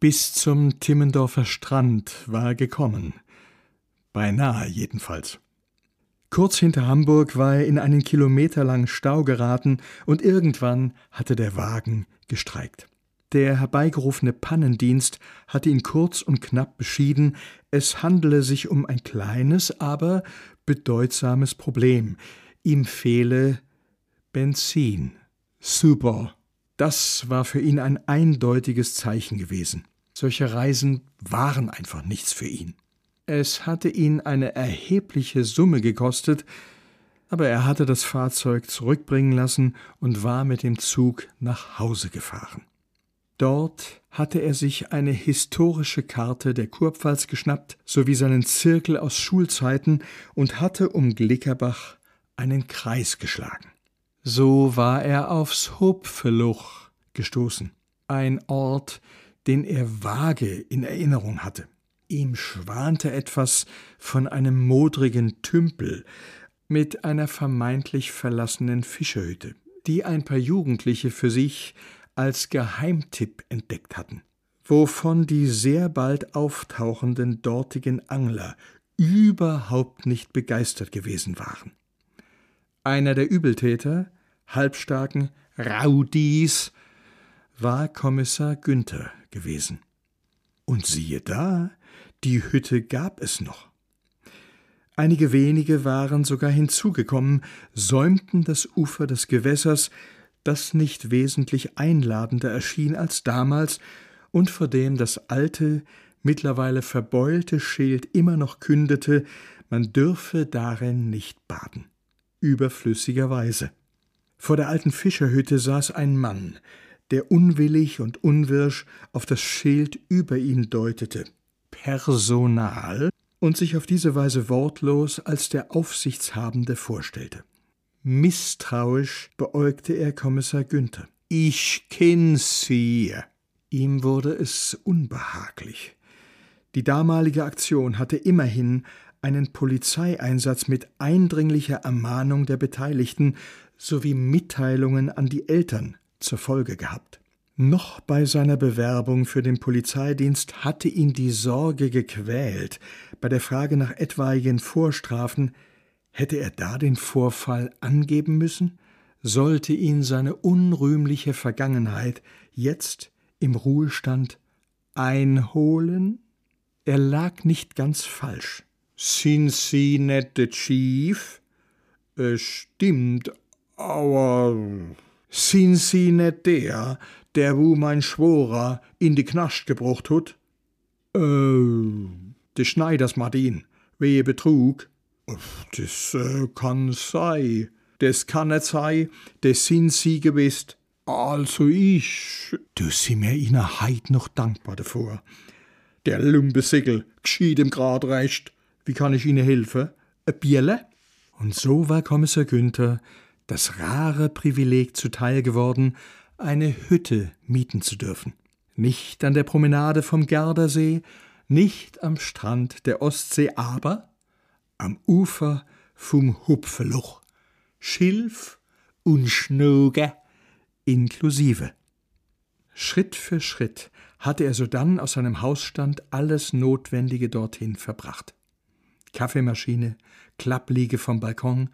Bis zum Timmendorfer Strand war er gekommen. Beinahe jedenfalls. Kurz hinter Hamburg war er in einen kilometerlangen Stau geraten und irgendwann hatte der Wagen gestreikt. Der herbeigerufene Pannendienst hatte ihn kurz und knapp beschieden, es handele sich um ein kleines, aber bedeutsames Problem. Ihm fehle Benzin. Super. Das war für ihn ein eindeutiges Zeichen gewesen. Solche Reisen waren einfach nichts für ihn. Es hatte ihn eine erhebliche Summe gekostet, aber er hatte das Fahrzeug zurückbringen lassen und war mit dem Zug nach Hause gefahren. Dort hatte er sich eine historische Karte der Kurpfalz geschnappt, sowie seinen Zirkel aus Schulzeiten und hatte um Glickerbach einen Kreis geschlagen. So war er aufs Hopfeluch gestoßen, ein Ort, den er vage in Erinnerung hatte. Ihm schwante etwas von einem modrigen Tümpel mit einer vermeintlich verlassenen Fischerhütte, die ein paar Jugendliche für sich als Geheimtipp entdeckt hatten, wovon die sehr bald auftauchenden dortigen Angler überhaupt nicht begeistert gewesen waren. Einer der Übeltäter, halbstarken Raudis, war Kommissar Günther gewesen. Und siehe da, die Hütte gab es noch. Einige wenige waren sogar hinzugekommen, säumten das Ufer des Gewässers, das nicht wesentlich einladender erschien als damals und vor dem das alte, mittlerweile verbeulte Schild immer noch kündete, man dürfe darin nicht baden. Überflüssigerweise. Vor der alten Fischerhütte saß ein Mann, der unwillig und unwirsch auf das Schild über ihn deutete. Personal und sich auf diese Weise wortlos als der Aufsichtshabende vorstellte. Misstrauisch beäugte er Kommissar Günther. Ich kenn Sie. Ihm wurde es unbehaglich. Die damalige Aktion hatte immerhin einen Polizeieinsatz mit eindringlicher Ermahnung der Beteiligten sowie Mitteilungen an die Eltern zur Folge gehabt. Noch bei seiner Bewerbung für den Polizeidienst hatte ihn die Sorge gequält, bei der Frage nach etwaigen Vorstrafen Hätte er da den Vorfall angeben müssen? Sollte ihn seine unrühmliche Vergangenheit jetzt im Ruhestand einholen? Er lag nicht ganz falsch. Sind Sie net de Chief? Es stimmt, aber sind Sie net der, der wo mein Schworer in die Knast gebrucht hat? Äh, de Schneiders Martin, wehe Betrug. Das äh, kann sei. Das kann nicht sei. Das sind sie gewiss. Also ich. Du sie mir ihner Heid noch dankbar davor. Der Lumpesickel, geschieht ihm grad recht. Wie kann ich Ihnen helfen? Ein Bierle? Und so war Kommissar Günther das rare Privileg zuteil geworden, eine Hütte mieten zu dürfen. Nicht an der Promenade vom Gardasee, nicht am Strand der Ostsee, aber am Ufer vom Hupfeluch, Schilf und Schnoge inklusive. Schritt für Schritt hatte er sodann aus seinem Hausstand alles Notwendige dorthin verbracht. Kaffeemaschine, Klappliege vom Balkon,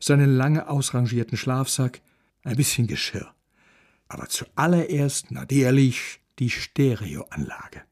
seinen lange ausrangierten Schlafsack, ein bisschen Geschirr. Aber zuallererst natürlich die Stereoanlage.